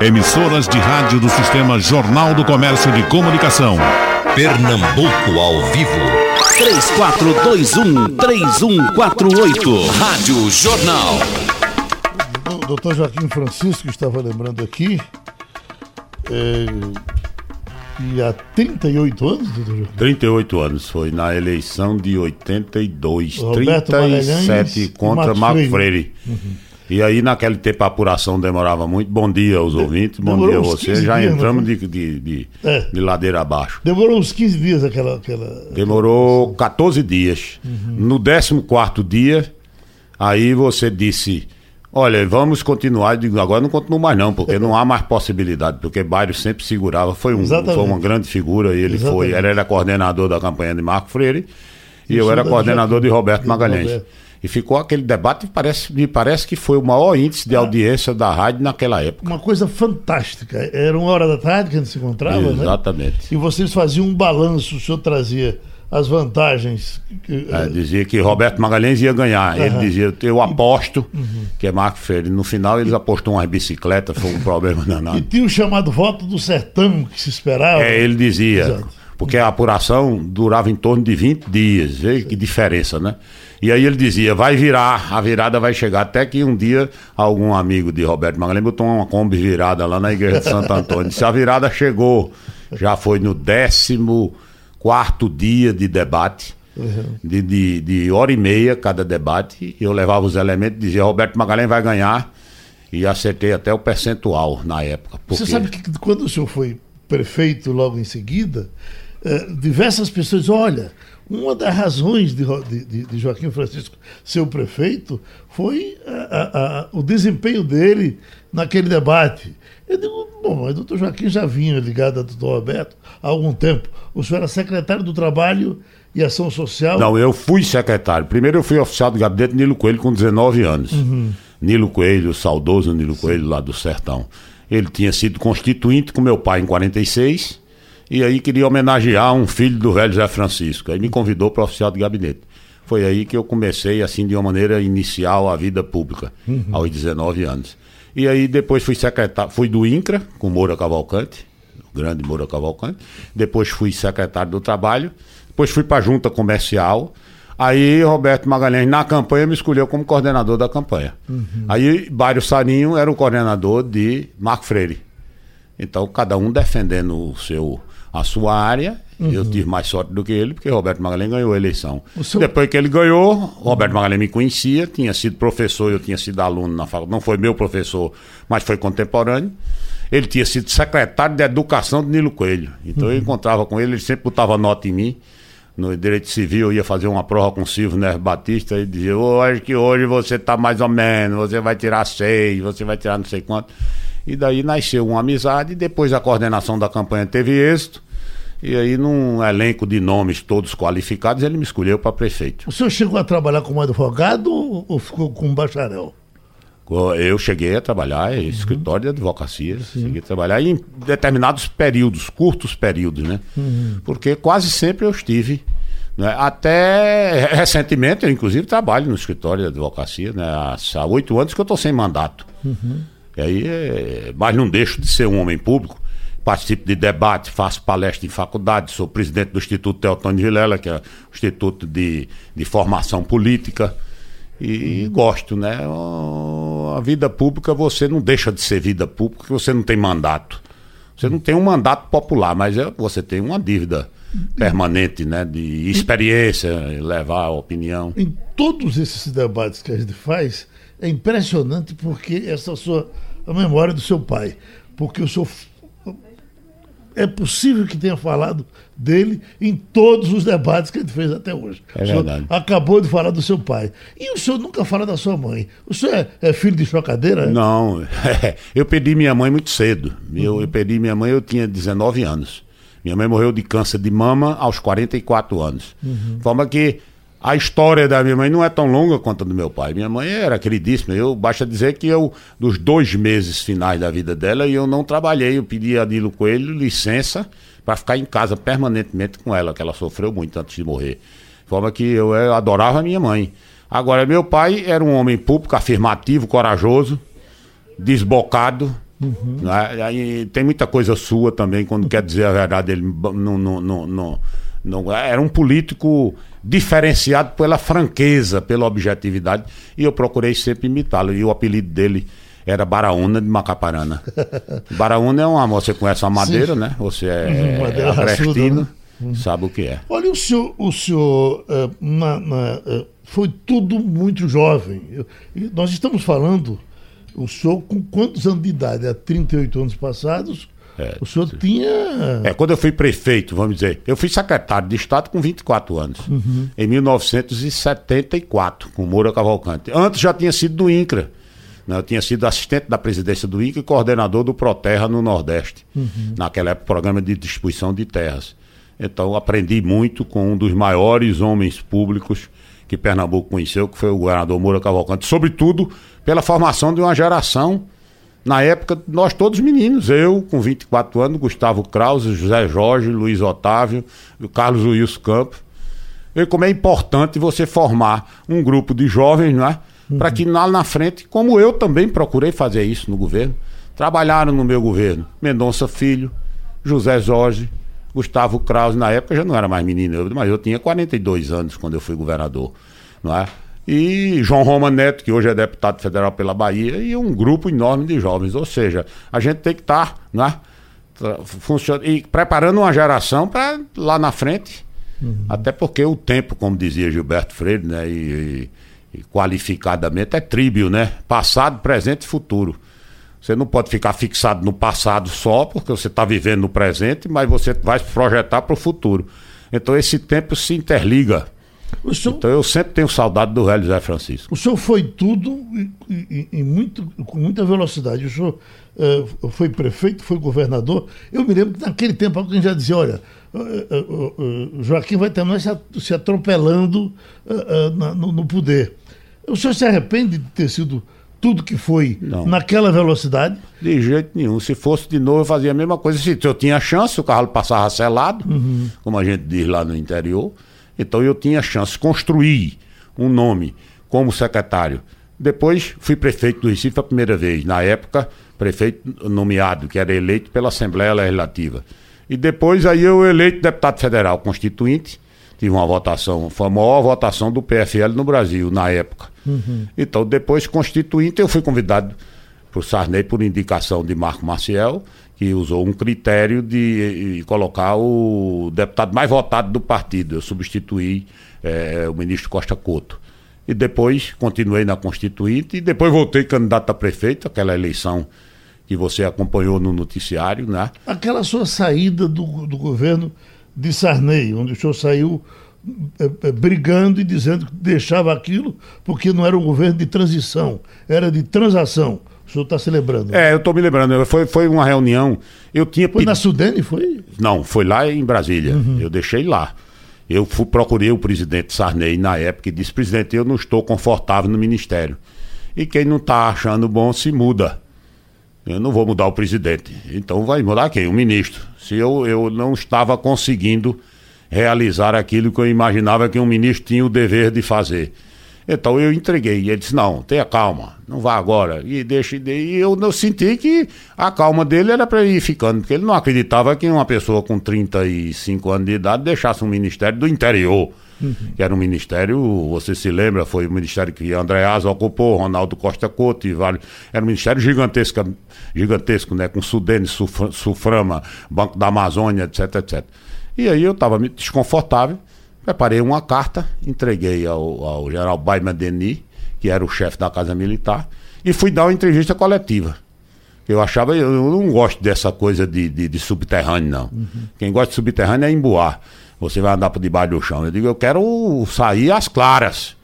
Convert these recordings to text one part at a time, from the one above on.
Emissoras de rádio do Sistema Jornal do Comércio de Comunicação. Pernambuco ao vivo. 3421-3148. Rádio Jornal. O doutor Joaquim Francisco estava lembrando aqui. É, e há 38 anos, doutor Joaquim? 38 anos, foi na eleição de 82. Roberto 37 Magalhães contra Marco Freire. Freire. Uhum. E aí, naquele tempo, a apuração demorava muito. Bom dia aos ouvintes, bom dia a você. 15 Já dias, não entramos foi? de, de, de, É. de ladeira abaixo. Demorou uns 15 dias aquela. aquela... Demorou 14 dias. No 14 dia, aí você disse: Olha, vamos continuar. Eu digo, agora não continuo mais, não, porque não há mais possibilidade, porque Bairro sempre segurava. Foi, um, Exatamente. foi uma grande figura. Ele foi, Exatamente. ele era coordenador da campanha de Marco Freire e eu era coordenador de Roberto de Magalhães. Roberto. E ficou aquele debate, e parece, me parece que foi o maior índice de audiência da rádio naquela época. Uma coisa fantástica. Era uma hora da tarde que a gente se encontrava, né? Exatamente. E vocês faziam um balanço, o senhor trazia as vantagens. que- É, dizia que Roberto Magalhães ia ganhar. Ele dizia, eu aposto, que é Marco Freire. No final eles apostou umas bicicletas, foi um problema E danado. tinha o chamado voto do sertão que se esperava. É, ele dizia, Exato. Porque a apuração durava em torno de 20 dias, vê que diferença, né? E aí ele dizia, vai virar, a virada vai chegar, até que um dia algum amigo de Roberto Magalhães botou uma Kombi virada lá na igreja de Santo Antônio. Disse, a virada chegou, já foi no 14 quarto dia de debate, de, de, de hora e meia cada debate, eu levava os elementos e dizia, Roberto Magalhães vai ganhar, e acertei até o percentual na época. Você porque- sabe que quando o senhor foi prefeito logo em seguida, eh, diversas pessoas dizem, olha, uma das razões de, de- de- Joaquim Francisco ser o prefeito foi a- a- a- o desempenho dele naquele debate. Eu digo, bom, mas o doutor Joaquim já vinha ligado ao doutor Roberto há algum tempo. O senhor era secretário do Trabalho e Ação Social. Não, eu fui secretário. Primeiro eu fui oficial do gabinete Nilo Coelho com 19 anos. Nilo Coelho, saudoso Nilo Coelho lá do Sertão. Ele tinha sido constituinte com meu pai em 46 e aí queria homenagear um filho do velho Zé Francisco. Aí me convidou para oficial de gabinete. Foi aí que eu comecei, assim, de uma maneira inicial, a vida pública, aos 19 anos. E aí depois fui secretário, fui do INCRA, com Moura Cavalcante, o grande Moura Cavalcante. Depois fui secretário do Trabalho. Depois fui para a junta comercial. Aí Roberto Magalhães, na campanha, me escolheu como coordenador da campanha. Aí Bário Sarinho era o coordenador de Marco Freire. Então, cada um defendendo o seu, a sua área. Eu tive mais sorte do que ele, porque Roberto Magalhães ganhou a eleição. Seu- Depois que ele ganhou, Roberto Magalhães me conhecia, tinha sido professor, eu tinha sido aluno na faculdade. Não foi meu professor, mas foi contemporâneo. Ele tinha sido secretário de Educação de Nilo Coelho. Então eu encontrava com ele, ele sempre botava nota em mim. No direito civil, eu ia fazer uma prova com o Silvio Neves Batista e dizia: Hoje que hoje você está mais ou menos, você vai tirar seis, você vai tirar não sei quanto. E daí nasceu uma amizade, e depois a coordenação da campanha teve êxito. E aí, num elenco de nomes todos qualificados, ele me escolheu para prefeito. O senhor chegou a trabalhar como advogado ou ou ficou como bacharel? Eu cheguei a trabalhar em escritório de advocacia, cheguei a trabalhar em determinados períodos, curtos períodos, né? Porque quase sempre eu estive. né? Até recentemente, eu inclusive trabalho no escritório de advocacia, né? Há há oito anos que eu estou sem mandato. E aí, é, mas não deixo de ser um homem público. Participo de debate, faço palestra em faculdade, sou presidente do Instituto Teotônio Vilela, que é o Instituto de, de Formação Política. E, gosto, né? A vida pública você não deixa de ser vida pública você não tem mandato. Você não tem um mandato popular, mas é- você tem uma dívida permanente, né? De experiência, levar a opinião. Em todos esses debates que a gente faz, é impressionante porque essa sua a memória do seu pai, porque o senhor é possível que tenha falado dele em todos os debates que gente fez até hoje. É o senhor verdade. acabou de falar do seu pai. E o senhor nunca fala da sua mãe. O senhor é, é filho de chocadeira? é? Não, eu perdi minha mãe muito cedo. Eu, eu perdi minha mãe, eu tinha 19 anos. Minha mãe morreu de câncer de mama aos 44 anos. De forma que a história da minha mãe não é tão longa quanto a do meu pai. Minha mãe era queridíssima. Eu basta dizer que eu, dos dois meses finais da vida dela, eu não trabalhei. Eu pedi a Nilo Coelho licença para ficar em casa permanentemente com ela, que ela sofreu muito antes de morrer. De forma que eu, eh, adorava a minha mãe. Agora, meu pai era um homem público, afirmativo, corajoso, desbocado, Não é? Aí tem muita coisa sua também, quando quer dizer a verdade, ele não, não, não, não, não- era um político diferenciado pela franqueza, pela objetividade, e eu procurei sempre imitá-lo. E o apelido dele era Baraúna de Macaparana. Baraúna é uma. Você conhece a madeira, né? Você é, madeira agrestino, raçuda, sabe o que é. Olha, o senhor, o senhor eh, na- na, eh, foi tudo muito jovem. Eu- nós estamos falando, o senhor com quantos anos de idade? Há 38 anos passados, É, o senhor tinha. É, quando eu fui prefeito, vamos dizer, eu fui secretário de Estado com 24 anos, em 1974, com Moura Cavalcante. Antes já tinha sido do INCRA, né? eu tinha sido assistente da presidência do INCRA e coordenador do Proterra no Nordeste, naquela época, programa de distribuição de terras. Então, aprendi muito com um dos maiores homens públicos que Pernambuco conheceu, que foi o governador Moura Cavalcante, sobretudo pela formação de uma geração na época, nós todos meninos, eu com 24 anos, Gustavo Krause, José Jorge, Luiz Otávio, Carlos Wilson Campos. Vê como é importante você formar um grupo de jovens, não é? Para que lá na frente, como eu também procurei fazer isso no governo, trabalharam no meu governo. Mendonça Filho, José Jorge, Gustavo Krause, na época já não era mais menino, eu- mas eu tinha 42 anos quando eu fui governador, não é? E João Roma Neto, que hoje é deputado federal pela Bahia, e um grupo enorme de jovens. Ou seja, a gente tem que estar, é? Tra- funciona- e preparando uma geração para lá na frente. Até porque o tempo, como dizia Gilberto Freire, né, e, e- e qualificadamente, é tríbio, né? Passado, presente e futuro. Você não pode ficar fixado no passado só, porque você está vivendo no presente, mas você vai projetar para o futuro. Então esse tempo se interliga. Senhor, Então eu sempre tenho saudade do velho Zé Francisco. o senhor foi tudo e, e- e muito, com muita velocidade. O senhor eh, foi prefeito, foi governador. Eu me lembro que naquele tempo alguém já dizia: olha, eh, eh, Joaquim vai terminar se, atropelando na- no, no poder. O senhor se arrepende de ter sido tudo que foi Não. naquela velocidade? De jeito nenhum. Se fosse de novo, eu fazia a mesma coisa. Se eu tinha chance, o carro passava selado, como a gente diz lá no interior. Então eu tinha chance de construir um nome como secretário. Depois fui prefeito do Recife a primeira vez. Na época, prefeito nomeado, que era eleito pela Assembleia Legislativa. E depois aí eu eleito deputado federal constituinte. Tive uma votação, foi a maior votação do PFL no Brasil, na época. Então, depois constituinte, eu fui convidado por Sarney por indicação de Marco Maciel, que usou um critério de, colocar o deputado mais votado do partido. Eu substituí eh, o ministro Costa Couto. E depois continuei na Constituinte e depois voltei candidato a prefeito, aquela eleição que você acompanhou no noticiário, né? Aquela sua saída do, do governo de Sarney, onde o senhor saiu eh, eh, brigando e dizendo que deixava aquilo porque não era um governo de transição, era de transação. O senhor está se lembrando? É, eu estou me lembrando, foi, foi uma reunião, eu tinha Foi na Sudene, foi? Não, foi lá em Brasília. Eu deixei lá. Eu fui, procurei o presidente Sarney na época e disse: presidente, eu não estou confortável no ministério. E quem não está achando bom se muda. Eu não vou mudar o presidente. Então vai mudar quem? O ministro. Se eu, eu não estava conseguindo realizar aquilo que eu imaginava que um ministro tinha o dever de fazer. Então eu entreguei. E ele disse: não, tenha calma, não vá agora. E deixa. E eu não senti que a calma dele era para ir ficando, porque ele não acreditava que uma pessoa com 35 anos de idade deixasse um ministério do interior. Que era um ministério, você se lembra, foi o ministério que André Asa ocupou, Ronaldo Costa Couto e vários. Era um ministério gigantesco, gigantesco, né? Com Sudene, Suf- Suframa, Banco da Amazônia, etc, etc. E aí eu estava desconfortável. Preparei uma carta, entreguei ao, ao general Baima Deni, que era o chefe da Casa Militar, e fui dar uma entrevista coletiva. Eu achava, eu não gosto dessa coisa de, de, de subterrâneo, não. Quem gosta de subterrâneo é emboar. Você vai andar por debaixo do chão. Eu digo, eu quero sair às claras.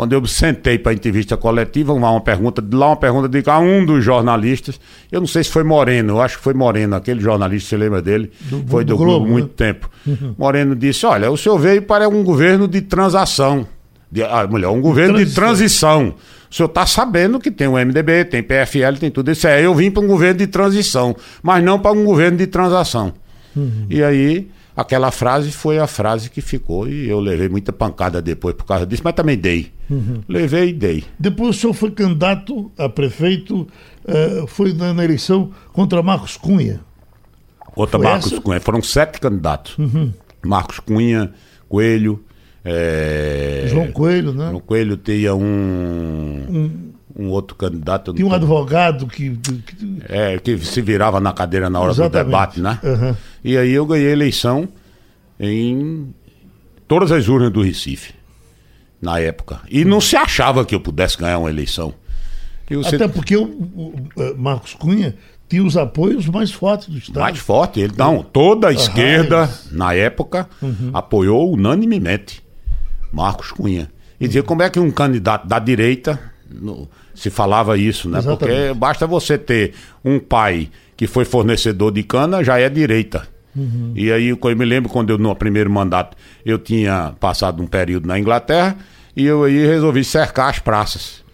Quando eu sentei para a entrevista coletiva, uma, uma pergunta de lá, uma pergunta de cá, um dos jornalistas, eu não sei se foi Moreno, eu acho que foi Moreno, aquele jornalista, você lembra dele? foi do do, Globo, Globo, né? muito tempo. Moreno disse: Olha, o senhor veio para um governo de transação. De, ah, mulher, um governo de transição. O senhor está sabendo que tem o MDB, tem PFL, tem tudo isso. É, eu vim para um governo de transição, mas não para um governo de transação. E aí, aquela frase foi a frase que ficou, e eu levei muita pancada depois por causa disso, mas também dei. Levei e dei. Depois o senhor foi candidato a prefeito eh, foi na, na eleição contra Marcos Cunha. Outra Foi Marcos essa? Uhum. Cunha. Foram sete candidatos. Marcos Cunha, Coelho. é, João Coelho, né? João Coelho tinha um, um outro candidato. Tinha um advogado que. que- É, que se virava na cadeira na hora Exatamente. do debate, né? Aham. E aí eu ganhei a eleição em todas as urnas do Recife, na época. E não se achava que eu pudesse ganhar uma eleição. Você Até porque o, o Marcos Cunha tinha os apoios mais fortes do Estado. mais forte, ele não, toda a esquerda, na época, Uhum. apoiou unanimemente Marcos Cunha. E dizia como é que um candidato da direita no- se falava isso, né? Exatamente. Porque basta você ter um pai que foi fornecedor de cana, já é direita. Uhum. E aí eu me lembro quando eu no primeiro mandato eu tinha passado um período na Inglaterra e eu aí resolvi cercar as praças.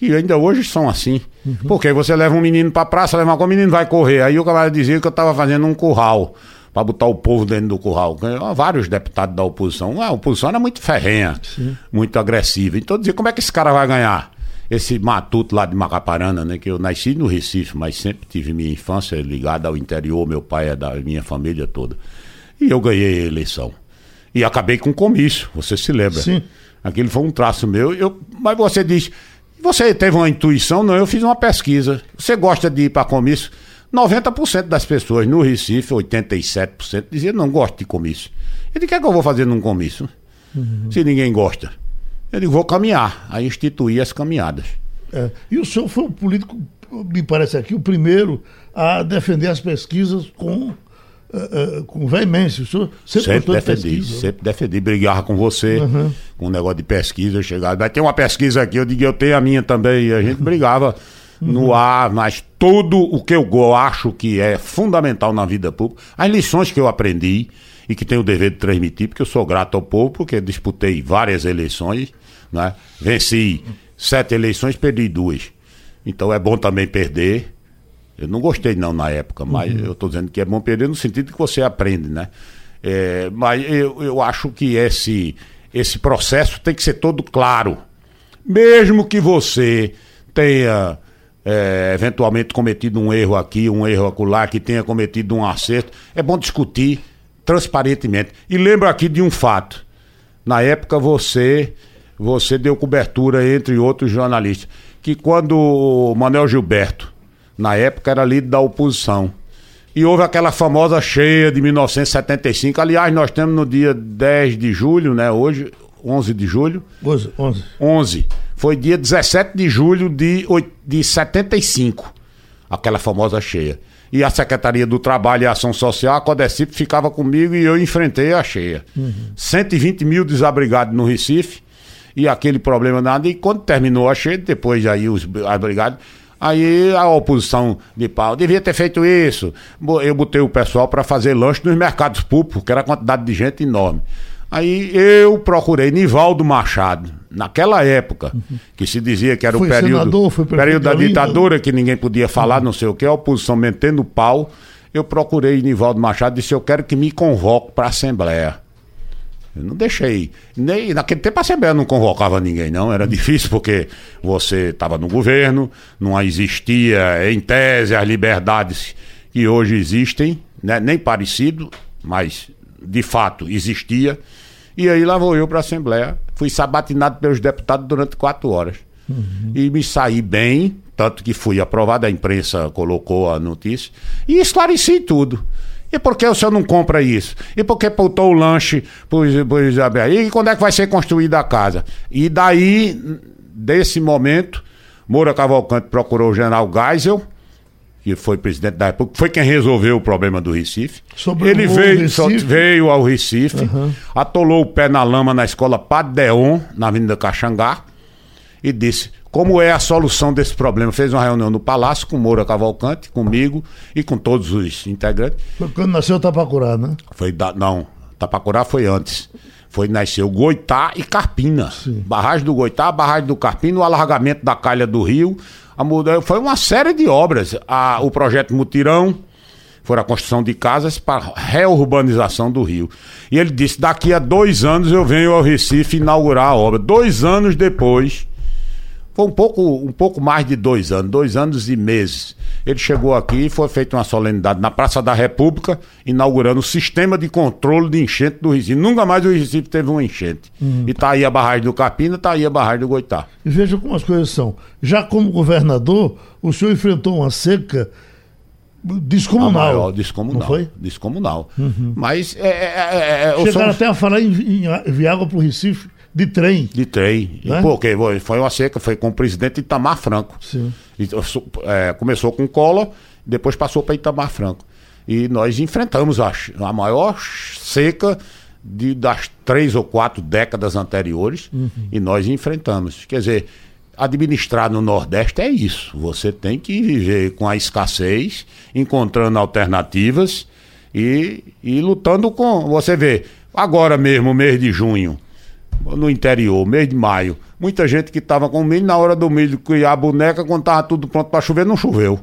E ainda hoje são assim. Uhum. Porque você leva um menino pra praça, leva uma o menino vai correr. Aí o camarada dizia que eu tava fazendo um curral pra botar o povo dentro do curral. Vários deputados da oposição. Ah, A oposição era muito ferrenha, muito agressiva. Então dizia, como é que esse cara vai ganhar? Esse matuto lá de Macaparana, né? Que eu nasci no Recife, mas sempre tive minha infância ligada ao interior, meu pai é da minha família toda. E eu ganhei a eleição. E acabei com comício, você se lembra? Sim. Aquele foi um traço meu. Eu, mas você diz, você teve uma intuição? Não, eu fiz uma pesquisa. Você gosta de ir para comício? 90% das pessoas no Recife, 87%, diziam não gosto de comício. Disse, o que é que eu vou fazer num comício? Se ninguém gosta. Eu digo, vou caminhar. Aí instituí as caminhadas. É. E o senhor foi o político, me parece aqui, o primeiro a defender as pesquisas com, eh, com veemência. O senhor sempre, Sempre de defendi, né? sempre defendi, brigava com você, com um negócio de pesquisa, eu chegava, vai ter uma pesquisa aqui, eu digo, eu tenho a minha também, e a gente brigava no ar, mas tudo o que eu acho que é fundamental na vida pública, as lições que eu aprendi e que tenho o dever de transmitir, porque eu sou grato ao povo, porque disputei várias eleições, né? venci sete eleições, perdi duas. Então é bom também perder, eu não gostei não na época, mas eu estou dizendo que é bom perder no sentido que você aprende, né? É, mas eu, eu acho que esse, esse processo tem que ser todo claro. Mesmo que você tenha é, eventualmente cometido um erro aqui, um erro acolá, que tenha cometido um acerto, é bom discutir transparentemente. E lembro aqui de um fato. Na época você você deu cobertura entre outros jornalistas que quando o Manuel Gilberto na época era líder da oposição e houve aquela famosa cheia de 1975. Aliás, nós temos no dia 10 de julho, né, hoje, 11 de julho, 11, 11. 11. Foi dia 17 de julho de, de 75, aquela famosa cheia. E a Secretaria do Trabalho e Ação Social, a Codecip, ficava comigo e eu enfrentei a cheia. 120 mil desabrigados no Recife e aquele problema nada. E quando terminou a cheia, depois aí os abrigados, aí a oposição de pau devia ter feito isso. Eu botei o pessoal para fazer lanche nos mercados públicos, que era quantidade de gente enorme. Aí eu procurei Nivaldo Machado, naquela época, que se dizia que era Foi o período, senador, foi período da Olinda. ditadura, que ninguém podia falar, não sei o que, a oposição metendo pau. Eu procurei Nivaldo Machado e disse: Eu quero que me convoque para a Assembleia. Eu não deixei. Nem, naquele tempo a Assembleia não convocava ninguém, não. Era difícil porque você estava no governo, não existia, em tese, as liberdades que hoje existem, né? nem parecido, mas de fato existia. E aí lá vou eu para a Assembleia. Fui sabatinado pelos deputados durante quatro horas. E me saí bem, tanto que fui aprovado, a imprensa colocou a notícia, e esclareci tudo. E por que o senhor não compra isso? E por que botou o lanche por Isabel? E quando é que vai ser construída a casa? E daí, desse momento, Moura Cavalcante procurou o general Geisel, que foi presidente da República, foi quem resolveu o problema do Recife. Sobrevoou Ele o veio, Recife. veio ao Recife, atolou o pé na lama na escola Padre Deon, na Avenida Caxangá, e disse como é a solução desse problema. Fez uma reunião no Palácio com Moura Cavalcante, comigo e com todos os integrantes. Foi quando nasceu Tapacurá, né? Foi da, não, Tapacurá foi antes. Foi nasceu Goitá e Carpina. Barragem do Goitá, barragem do Carpina, o alargamento da calha do rio. A muda, foi uma série de obras. A, o projeto Mutirão foi a construção de casas para reurbanização do rio. E ele disse: daqui a dois anos eu venho ao Recife inaugurar a obra. Dois anos depois, Foi um pouco, um pouco mais de dois anos, dois anos e meses. Ele chegou aqui e foi feita uma solenidade na Praça da República, inaugurando o sistema de controle de enchente do Recife. Nunca mais o Recife teve uma enchente. E tá aí a barragem do Capina, tá aí a barragem do Goitá. E veja como as coisas são. Já como governador, o senhor enfrentou uma seca descomunal. maior descomunal. Não foi? Descomunal. Mas é, é, é, é, eu Chegaram sou- até a falar em, em, em água para o Recife de trem. De trem. Né? Porque foi- uma seca, foi com o presidente Itamar Franco. Sim. E, é, começou com Collor, depois passou para Itamar Franco. E nós enfrentamos a, a maior seca de, das três ou quatro décadas anteriores e nós enfrentamos. Quer dizer, administrar no Nordeste é isso. Você tem que viver com a escassez, encontrando alternativas e, e lutando com. Você vê, agora mesmo, mês de junho, no interior, mês de maio, muita gente que estava com milho, na hora do milho criar a boneca, quando estava tudo pronto para chover, não choveu.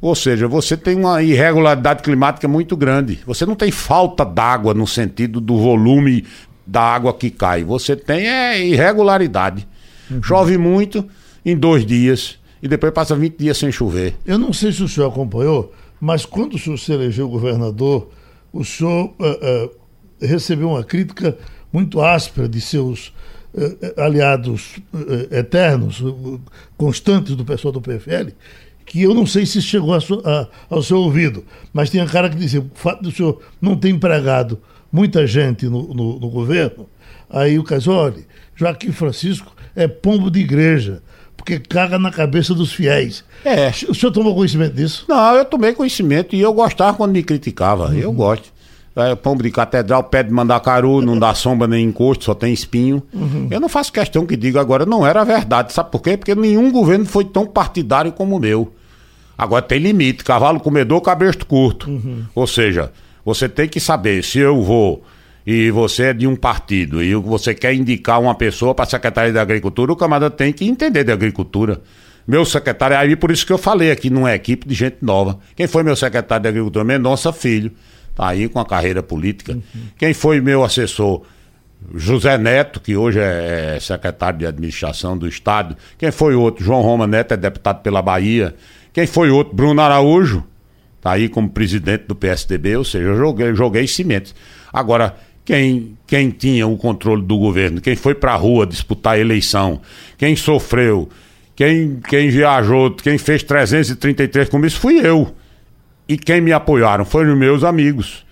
Ou seja, você tem uma irregularidade climática muito grande. Você não tem falta d'água no sentido do volume da água que cai. Você tem é irregularidade. Chove muito em dois dias e depois passa 20 dias sem chover. Eu não sei se o senhor acompanhou, mas quando o senhor se elegeu governador, o senhor eh, eh, recebeu uma crítica muito áspera de seus eh, eh, aliados eh, eternos, constantes do pessoal do PFL, que eu não sei se chegou a a- ao seu ouvido, mas tinha cara que dizia, o fato do senhor não ter empregado muita gente no, no- no governo, aí o Casoli, Joaquim Francisco é pombo de igreja, porque caga na cabeça dos fiéis. É. O senhor tomou conhecimento disso? Não, eu tomei conhecimento e eu gostava quando me criticava. Eu gosto. É, pombo de catedral, pé de mandacaru, não dá sombra nem encosto, só tem espinho. Eu não faço questão que diga agora, não era verdade. Sabe por quê? Porque nenhum governo foi tão partidário como o meu. Agora tem limite, cavalo comedor, cabresto curto. Ou seja, você tem que saber se eu vou e você é de um partido e você quer indicar uma pessoa para secretária da Agricultura, o camarada tem que entender de agricultura. Meu secretário, aí por isso que eu falei aqui numa equipe de gente nova. Quem foi meu secretário de Agricultura? Mendonça Filho. Aí com a carreira política. Quem foi meu assessor? José Neto, que hoje é, é secretário de administração do Estado. Quem foi outro? João Roma Neto, é deputado pela Bahia. Quem foi outro? Bruno Araújo, tá aí como presidente do PSDB, ou seja, eu joguei, joguei cimentos. Agora, quem, quem tinha o controle do governo, quem foi pra rua disputar a eleição, quem sofreu, quem, quem viajou, quem fez 333 comícios, fui eu. E quem me apoiaram foram os meus amigos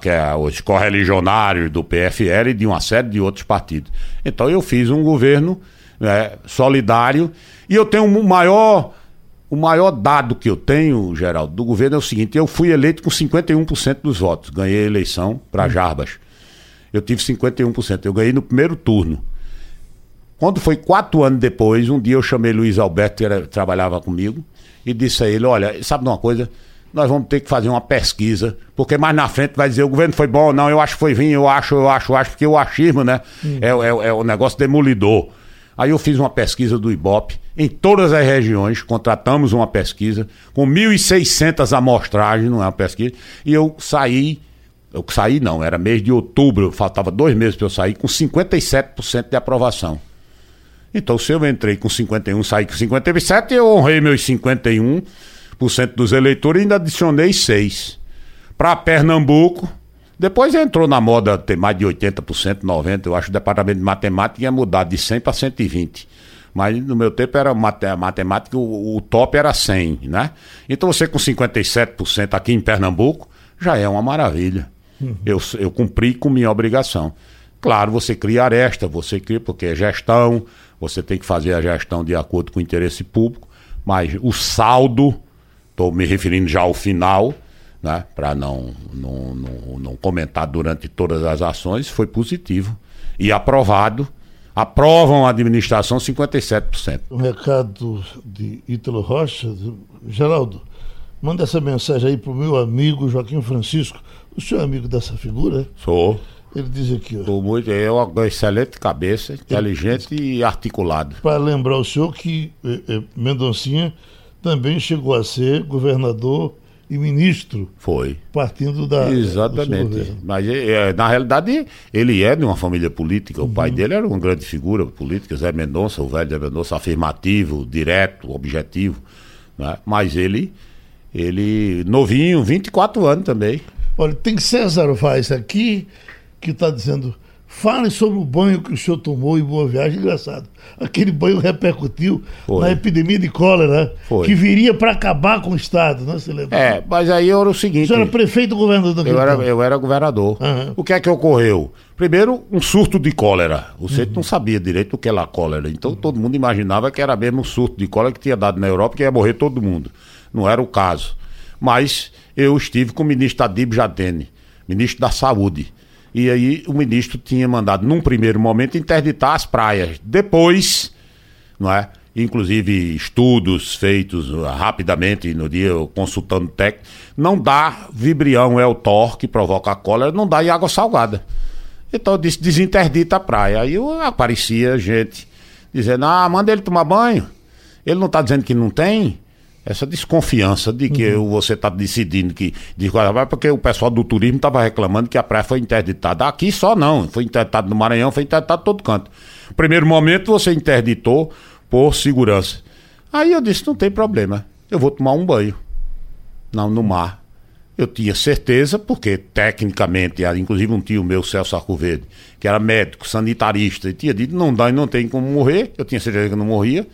que é os correligionários do PFL e de uma série de outros partidos. Então eu fiz um governo né, solidário e eu tenho o maior o maior dado que eu tenho, Geraldo, do governo é o seguinte: eu fui eleito com 51% dos votos, ganhei a eleição para Jarbas. Eu tive 51%, eu ganhei no primeiro turno. Quando foi quatro anos depois, um dia eu chamei Luiz Alberto, que era- trabalhava comigo, e disse a ele: Olha, sabe de uma coisa? Nós vamos ter que fazer uma pesquisa, porque mais na frente vai dizer o governo foi bom, não, eu acho que foi vinho, eu acho, eu acho, eu acho, porque o achismo, né? É, é, é o negócio demolidor. Aí eu fiz uma pesquisa do Ibope em todas as regiões, contratamos uma pesquisa com 1.600 amostragens, não é uma pesquisa, e eu saí, eu saí não, era mês de outubro, faltava dois meses para eu sair, com 57% de aprovação. Então, se eu entrei com 51, saí com 57, eu honrei meus 51% dos eleitores ainda adicionei 6. Para Pernambuco, depois entrou na moda ter mais de 80%, 90%. Eu acho que o departamento de matemática ia mudar de 100 para 120. Mas no meu tempo era mate- matemática, o, o top era 100, né? Então você com 57% aqui em Pernambuco já é uma maravilha. Eu, eu cumpri com minha obrigação. Claro, você cria aresta, você cria, porque é gestão, você tem que fazer a gestão de acordo com o interesse público, mas o saldo, estou me referindo já ao final, né, para não, não, não, não comentar durante todas as ações, foi positivo. E aprovado, aprovam a administração 57%. Um recado de Ítalo Rocha. Geraldo, manda essa mensagem aí pro meu amigo Joaquim Francisco. O senhor é amigo dessa figura? Sou. Ele diz aqui, ó. Sou muito, é uma excelente cabeça, inteligente e articulado. Para lembrar o senhor que eh, eh, Mendoncinha também chegou a ser governador e ministro. Foi. Partindo da. Exatamente. Mas é, na realidade ele é de uma família política. O uhum. pai dele era uma grande figura política, Zé Mendonça, o velho Zé Mendonça, afirmativo, direto, objetivo. Né? Mas ele, ele, novinho, 24 anos também. Olha, tem César Vaz aqui que está dizendo Fale sobre o banho que o senhor tomou em Boa Viagem. Engraçado. Aquele banho repercutiu Foi. na epidemia de cólera, Foi. que viria para acabar com o Estado, né? Você lembra? É, mas aí era o seguinte. O senhor era prefeito ou governador eu era, eu era governador. Uhum. O que é que ocorreu? Primeiro, um surto de cólera. O centro uhum. não sabia direito o que era cólera. Então todo mundo imaginava que era mesmo um surto de cólera que tinha dado na Europa, que ia morrer todo mundo. Não era o caso. Mas eu estive com o ministro Adib Jadene, ministro da Saúde e aí o ministro tinha mandado, num primeiro momento, interditar as praias. Depois, não é? Inclusive estudos feitos rapidamente no dia, consultando técnico, não dá vibrião, é o tor que provoca a cólera, não dá em água salgada. Então eu disse, desinterdita a praia. Aí aparecia gente dizendo, ah, manda ele tomar banho. Ele não está dizendo que não tem essa desconfiança de que uhum. você está decidindo que de porque o pessoal do turismo estava reclamando que a praia foi interditada. Aqui só não, foi interditado no Maranhão, foi interditado todo canto. Primeiro momento você interditou por segurança. Aí eu disse, não tem problema, eu vou tomar um banho não, no mar. Eu tinha certeza, porque tecnicamente, inclusive um tio meu, Celso Arcoverde, que era médico, sanitarista, e tinha dito, não dá e não tem como morrer, eu tinha certeza que não morria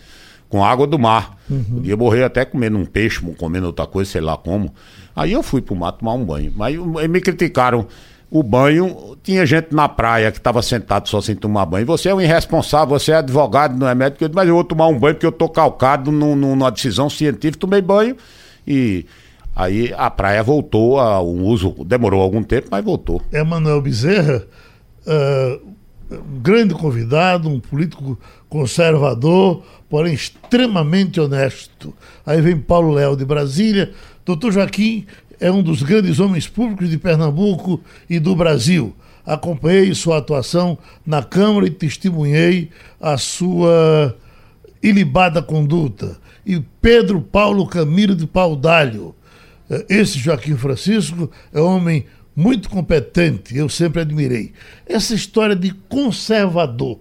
com água do mar. Uhum. Podia morrer até comendo um peixe, comendo outra coisa, sei lá como. Aí eu fui pro mar tomar um banho. Mas me criticaram o banho, tinha gente na praia que estava sentado só sem tomar banho. Você é um irresponsável, você é advogado, não é médico, mas eu vou tomar um banho porque eu tô calcado no, numa decisão científica, tomei banho e aí a praia voltou a um uso, demorou algum tempo, mas voltou. Emanuel Bezerra, uh, um grande convidado, um político conservador, porém extremamente honesto. Aí vem Paulo Léo de Brasília. Doutor Joaquim é um dos grandes homens públicos de Pernambuco e do Brasil. Acompanhei sua atuação na Câmara e testemunhei a sua ilibada conduta. E Pedro Paulo Camilo de Paudalho. Esse Joaquim Francisco é homem muito competente, eu sempre admirei. Essa história de conservador.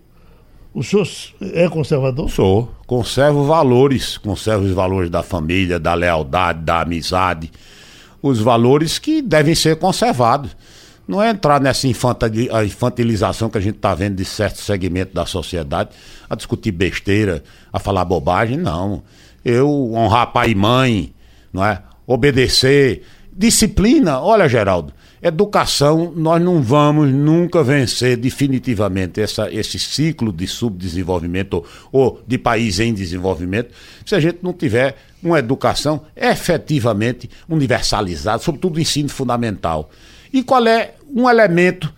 O senhor é conservador? Sou. Conservo valores. Conservo os valores da família, da lealdade, da amizade. Os valores que devem ser conservados. Não é entrar nessa infantilização que a gente está vendo de certo segmento da sociedade, a discutir besteira, a falar bobagem, não. Eu honrar pai e mãe, não é? Obedecer. Disciplina, olha, Geraldo, Educação, nós não vamos nunca vencer definitivamente essa, esse ciclo de subdesenvolvimento ou, de país em desenvolvimento se a gente não tiver uma educação efetivamente universalizada, sobretudo o ensino fundamental. E qual é um elemento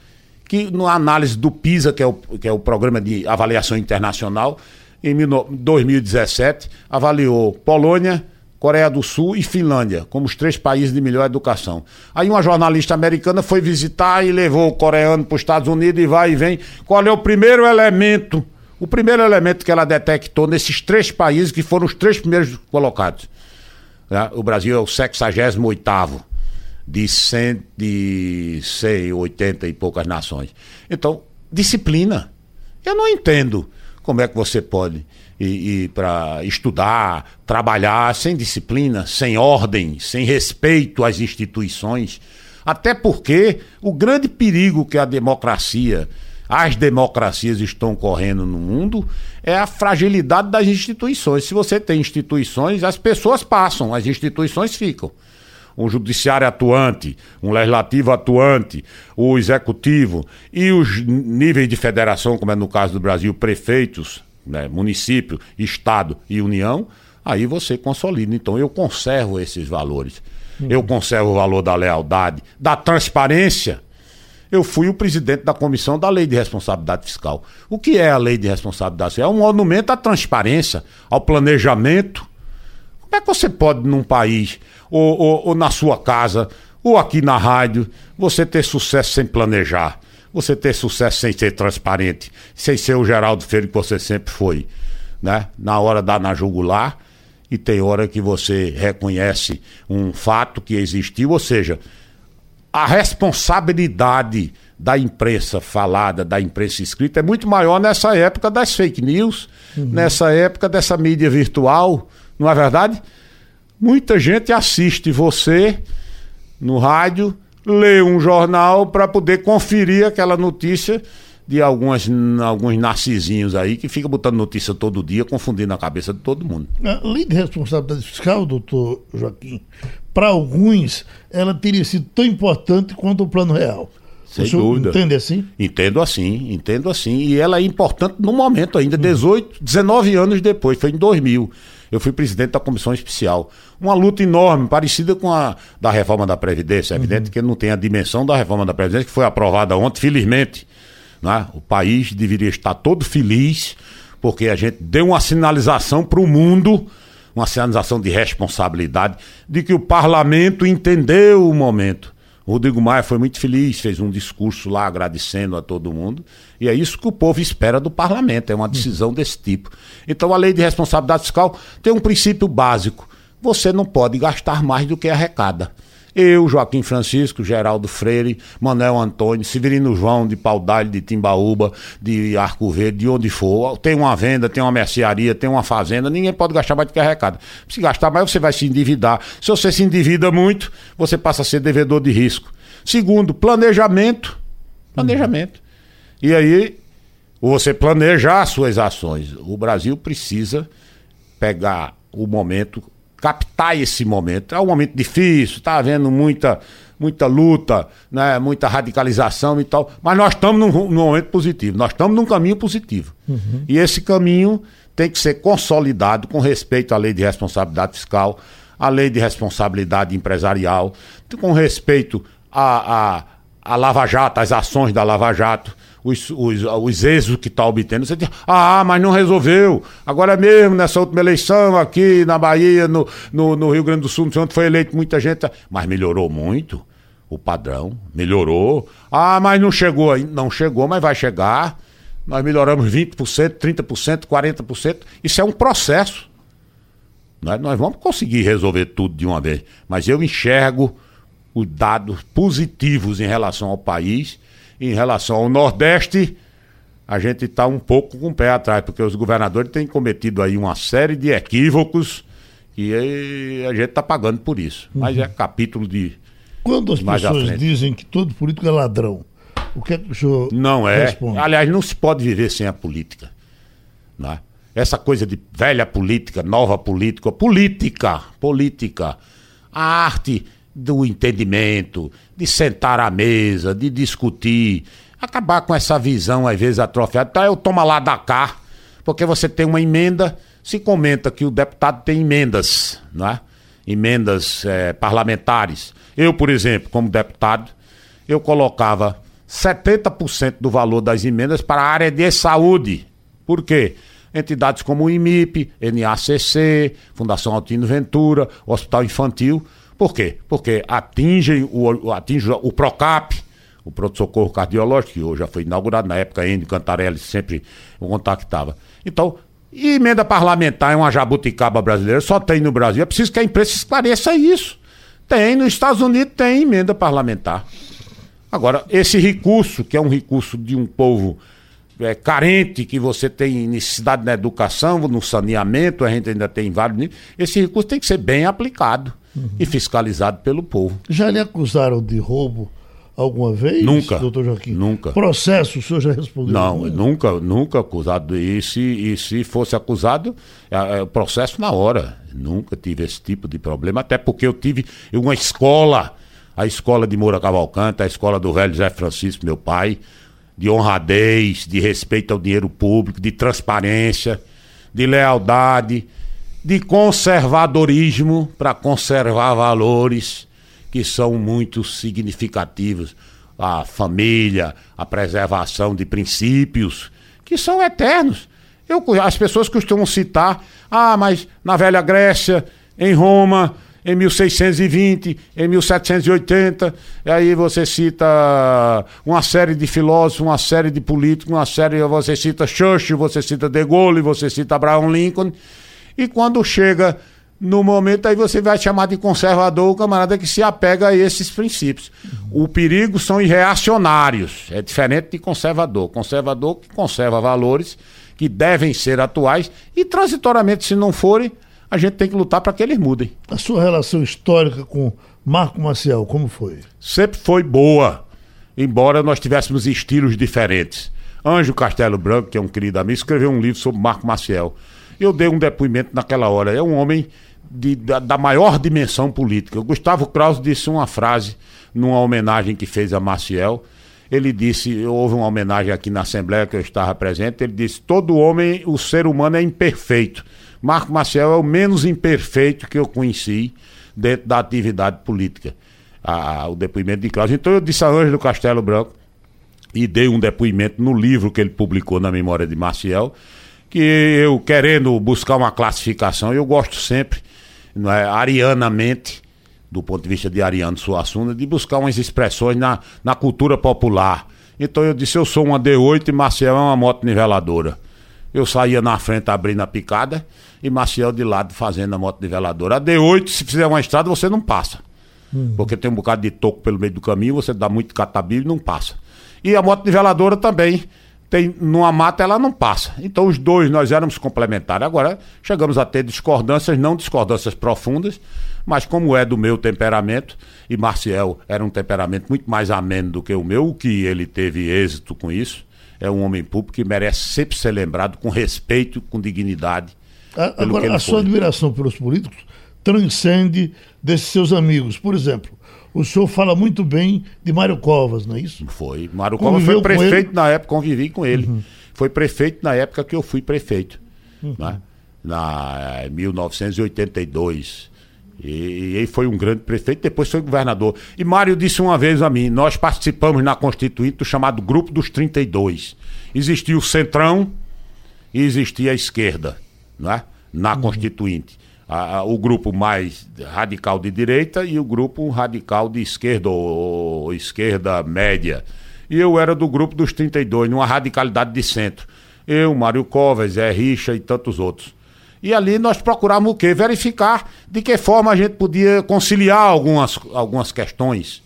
que, na análise do PISA, que é o, que é o Programa de Avaliação Internacional, em 2017, avaliou Polônia, Coreia do Sul e Finlândia, como os três países de melhor educação. Aí uma jornalista americana foi visitar e levou o coreano para os Estados Unidos e vai e vem. Qual é o primeiro elemento? O primeiro elemento que ela detectou nesses três países que foram os três primeiros colocados. Né? O Brasil é o 68 de 180 e poucas nações. Então, disciplina. Eu não entendo como é que você pode e, e para estudar, trabalhar sem disciplina, sem ordem, sem respeito às instituições. Até porque o grande perigo que a democracia, as democracias estão correndo no mundo é a fragilidade das instituições. Se você tem instituições, as pessoas passam, as instituições ficam um judiciário atuante, um legislativo atuante, o executivo e os níveis de federação, como é no caso do Brasil, prefeitos, né, município, estado e união, aí você consolida. Então eu conservo esses valores. Uhum. Eu conservo o valor da lealdade, da transparência. Eu fui o presidente da comissão da Lei de Responsabilidade Fiscal. O que é a Lei de Responsabilidade Fiscal? É um monumento à transparência, ao planejamento. Como é que você pode, num país, ou, ou, ou na sua casa, ou aqui na rádio, você ter sucesso sem planejar? Você ter sucesso sem ser transparente, sem ser o Geraldo Feiro que você sempre foi, né? Na hora da na jugular e tem hora que você reconhece um fato que existiu, ou seja, a responsabilidade da imprensa falada, da imprensa escrita, é muito maior nessa época das fake news, uhum. nessa época dessa mídia virtual, não é verdade? Muita gente assiste você no rádio, lê um jornal para poder conferir aquela notícia de algumas, alguns narcisinhos aí que fica botando notícia todo dia, confundindo a cabeça de todo mundo. A lei de responsabilidade fiscal, doutor Joaquim, para alguns, ela teria sido tão importante quanto o plano real. Sem dúvida. Entende assim? Entendo assim, entendo assim. E ela é importante no momento ainda, 18, 19 anos depois, foi em 2000. Eu fui presidente da comissão especial. Uma luta enorme, parecida com a da reforma da Previdência. É evidente uhum. que não tem a dimensão da reforma da Previdência, que foi aprovada ontem, felizmente. Né? O país deveria estar todo feliz, porque a gente deu uma sinalização para o mundo, uma sinalização de responsabilidade, de que o parlamento entendeu o momento. O Rodrigo Maia foi muito feliz, fez um discurso lá agradecendo a todo mundo. E é isso que o povo espera do parlamento, é uma decisão desse tipo. Então a lei de responsabilidade fiscal tem um princípio básico: você não pode gastar mais do que arrecada. Eu, Joaquim Francisco, Geraldo Freire, Manuel Antônio, Severino João de Paudalho, de Timbaúba, de Arco Verde, de onde for. Tem uma venda, tem uma mercearia, tem uma fazenda, ninguém pode gastar mais do que arrecada. Se gastar mais, você vai se endividar. Se você se endivida muito, você passa a ser devedor de risco. Segundo, planejamento. Planejamento. E aí, você planejar suas ações. O Brasil precisa pegar o momento captar esse momento. É um momento difícil, está havendo muita, muita luta, né, muita radicalização e tal, mas nós estamos num, num momento positivo, nós estamos num caminho positivo. Uhum. E esse caminho tem que ser consolidado com respeito à lei de responsabilidade fiscal, à lei de responsabilidade empresarial, com respeito à, à, à Lava Jato, às ações da Lava Jato os, os, os êxitos que está obtendo. Você diz, ah, mas não resolveu. Agora mesmo, nessa última eleição aqui na Bahia, no, no, no Rio Grande do Sul, onde foi eleito muita gente, mas melhorou muito o padrão, melhorou. Ah, mas não chegou ainda. Não chegou, mas vai chegar. Nós melhoramos 20%, 30%, 40%. Isso é um processo. Nós, nós vamos conseguir resolver tudo de uma vez. Mas eu enxergo os dados positivos em relação ao país em relação ao Nordeste, a gente está um pouco com o pé atrás, porque os governadores têm cometido aí uma série de equívocos e a gente está pagando por isso. Uhum. Mas é capítulo de. Quando as pessoas dizem que todo político é ladrão, o que é que o senhor Não é. Responde? Aliás, não se pode viver sem a política. Não é? Essa coisa de velha política, nova política, política, política. A arte do entendimento, de sentar à mesa, de discutir, acabar com essa visão, às vezes, atrofiada. Então, eu tomo lá da cá, porque você tem uma emenda, se comenta que o deputado tem emendas, não é? Emendas é, parlamentares. Eu, por exemplo, como deputado, eu colocava 70% do valor das emendas para a área de saúde. Por quê? Entidades como o IMIP, NACC, Fundação Altino Ventura, Hospital Infantil, por quê? Porque atingem o, atinge o PROCAP, o pronto-socorro cardiológico, que hoje já foi inaugurado, na época Enio Cantarelli sempre o contactava. Então, emenda parlamentar é uma jabuticaba brasileira, só tem no Brasil. É preciso que a imprensa esclareça isso. Tem, nos Estados Unidos tem emenda parlamentar. Agora, esse recurso, que é um recurso de um povo é, carente, que você tem necessidade na educação, no saneamento, a gente ainda tem vários. Esse recurso tem que ser bem aplicado uhum. e fiscalizado pelo povo. Já lhe acusaram de roubo alguma vez, nunca, doutor Joaquim? Nunca. Processo, o senhor já respondeu? Não, nunca, nunca acusado. E se, e se fosse acusado, é, é, processo na hora. Nunca tive esse tipo de problema, até porque eu tive uma escola, a escola de Moura Cavalcante, a escola do velho Zé Francisco, meu pai, de honradez, de respeito ao dinheiro público, de transparência, de lealdade de conservadorismo para conservar valores que são muito significativos. A família, a preservação de princípios que são eternos. Eu, as pessoas costumam citar, ah, mas na velha Grécia, em Roma, em 1620, em 1780, e aí você cita uma série de filósofos, uma série de políticos, uma série, você cita Churchill, você cita De Gaulle, você cita Abraham Lincoln, e quando chega no momento aí você vai chamar de conservador o camarada que se apega a esses princípios. O perigo são os reacionários, é diferente de conservador. Conservador que conserva valores que devem ser atuais e transitoriamente, se não forem, a gente tem que lutar para que eles mudem. A sua relação histórica com Marco Maciel, como foi? Sempre foi boa, embora nós tivéssemos estilos diferentes. Anjo Castelo Branco, que é um querido amigo, escreveu um livro sobre Marco Maciel. Eu dei um depoimento naquela hora. É um homem de, da, da, maior dimensão política. O Gustavo Krause disse uma frase numa homenagem que fez a Maciel. Ele disse, houve uma homenagem aqui na Assembleia que eu estava presente, ele disse, todo homem, o ser humano é imperfeito. Marco Maciel é o menos imperfeito que eu conheci dentro da atividade política. A, o depoimento de Krause. Então eu disse a Ângelo Castelo Branco, e dei um depoimento no livro que ele publicou na memória de Maciel, que eu querendo buscar uma classificação, eu gosto sempre, não é, arianamente, do ponto de vista de Ariano Suassuna, de buscar umas expressões na, na cultura popular. Então eu disse, eu sou uma D8 e Maciel é uma moto niveladora. Eu saía na frente abrindo a picada e Maciel de lado fazendo a moto niveladora. A D8, se fizer uma estrada, você não passa. Hum. Porque tem um bocado de toco pelo meio do caminho, você dá muito catabilho e não passa. E a moto niveladora também tem numa mata ela não passa. Então os dois nós éramos complementares. Agora chegamos a ter discordâncias, não discordâncias profundas, mas como é do meu temperamento, e Marcial era um temperamento muito mais ameno do que o meu, o que ele teve êxito com isso é um homem público que merece sempre ser lembrado com respeito, com dignidade. agora, a sua admiração pelos políticos transcende desses seus amigos. Por exemplo, o senhor fala muito bem de Mário Covas, não é isso? Foi. Mário Covas foi prefeito na época, convivi com ele. Uhum. Foi prefeito na época que eu fui prefeito. Uhum. Né? Na 1982. Eh, e, ele foi um grande prefeito, depois foi governador. E Mário disse uma vez a mim: nós participamos na Constituinte do chamado Grupo dos 32. Existia o Centrão e existia a esquerda, não é? Na uhum. Constituinte. A, a, o grupo mais radical de direita e o grupo radical de esquerda ou, ou esquerda média. E eu era do grupo dos 32, numa radicalidade de centro. Eu, Mário Covas, Zé Richa e tantos outros. E ali nós procuramos o quê? Verificar de que forma a gente podia conciliar algumas, algumas questões.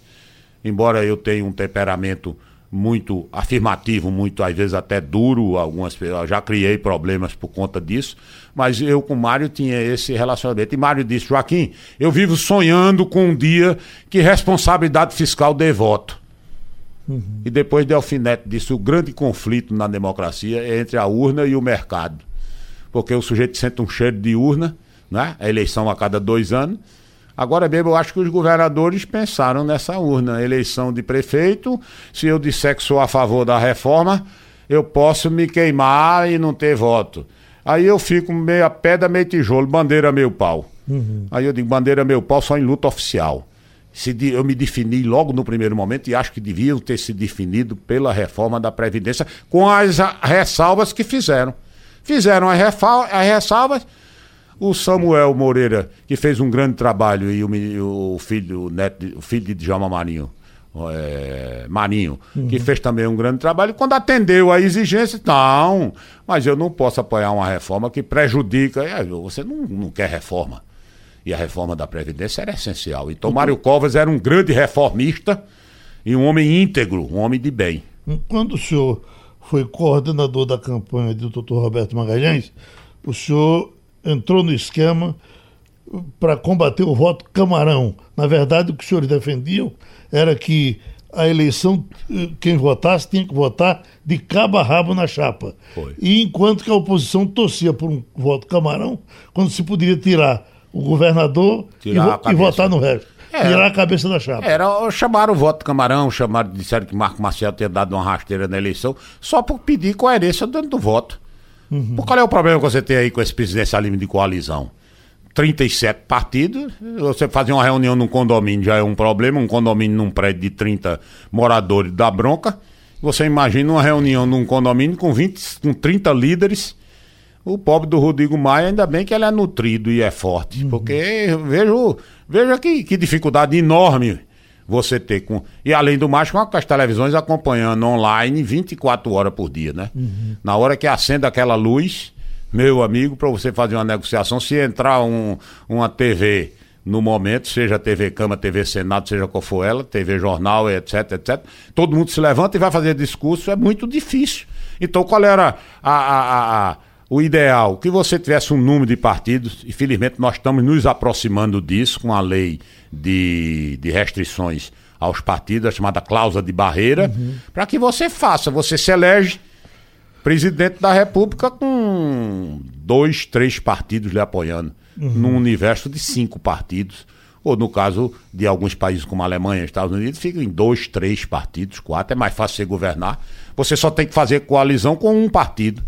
Embora eu tenha um temperamento muito afirmativo, muito às vezes até duro, algumas já criei problemas por conta disso, mas eu com o Mário tinha esse relacionamento. E Mário disse: Joaquim, eu vivo sonhando com um dia que responsabilidade fiscal dê voto. Uhum. E depois de Alfinete disse: o grande conflito na democracia é entre a urna e o mercado porque o sujeito sente um cheiro de urna, né? a eleição a cada dois anos. Agora mesmo, eu acho que os governadores pensaram nessa urna. Eleição de prefeito, se eu disser que sou a favor da reforma, eu posso me queimar e não ter voto. Aí eu fico meia pedra, meio tijolo, bandeira meio pau. Uhum. Aí eu digo, bandeira meio pau só em luta oficial. Se eu me defini logo no primeiro momento e acho que deviam ter se definido pela reforma da Previdência, com as ressalvas que fizeram. Fizeram as, as ressalvas. O Samuel Moreira, que fez um grande trabalho, e o, o filho, o, neto, o filho de Djalma Marinho, é, Marinho, uhum. que fez também um grande trabalho, quando atendeu a exigência, não, mas eu não posso apoiar uma reforma que prejudica. É, você não, não quer reforma. E a reforma da Previdência era essencial. Então, uhum. Mário Covas era um grande reformista e um homem íntegro, um homem de bem. Quando o senhor foi coordenador da campanha do Dr. Roberto Magalhães, o senhor entrou no esquema para combater o voto camarão. Na verdade, o que os senhores defendiam era que a eleição, quem votasse tinha que votar de cabo a rabo na chapa. Foi. E enquanto que a oposição torcia por um voto camarão, quando se poderia tirar o governador e, vo e, votar no resto. É, Tirar a cabeça da chapa. Era, chamaram o voto Camarão, chamaram, disseram que Marco Marcel tinha dado uma rasteira na eleição, só por pedir coerência dentro do voto. Uhum. Qual é o problema que você tem aí com esse presidencialismo de coalizão? 37 partidos, você fazer uma reunião num condomínio já é um problema, um condomínio num prédio de 30 moradores da bronca. Você imagina uma reunião num condomínio com 20, com 30 líderes. O pobre do Rodrigo Maia, ainda bem que ele é nutrido e é forte. Uhum. Porque vejo Veja que, que dificuldade enorme você ter com. E além do mais, com as televisões acompanhando online 24 horas por dia, né? Uhum. Na hora que acende aquela luz, meu amigo, para você fazer uma negociação, se entrar um, uma TV no momento, seja TV Cama, TV Senado, seja qual for ela, TV Jornal, etc, etc, todo mundo se levanta e vai fazer discurso, é muito difícil. Então, qual era a, a, a, o ideal? Que você tivesse um número de partidos, e felizmente nós estamos nos aproximando disso com a lei de, de restrições aos partidos, a chamada cláusula de barreira, uhum. para que você faça, você se elege presidente da República com dois, três partidos lhe apoiando, uhum. num universo de cinco partidos. Ou no caso de alguns países como a Alemanha e Estados Unidos, fica em dois, três partidos, quatro, é mais fácil você governar. Você só tem que fazer coalizão com um partido.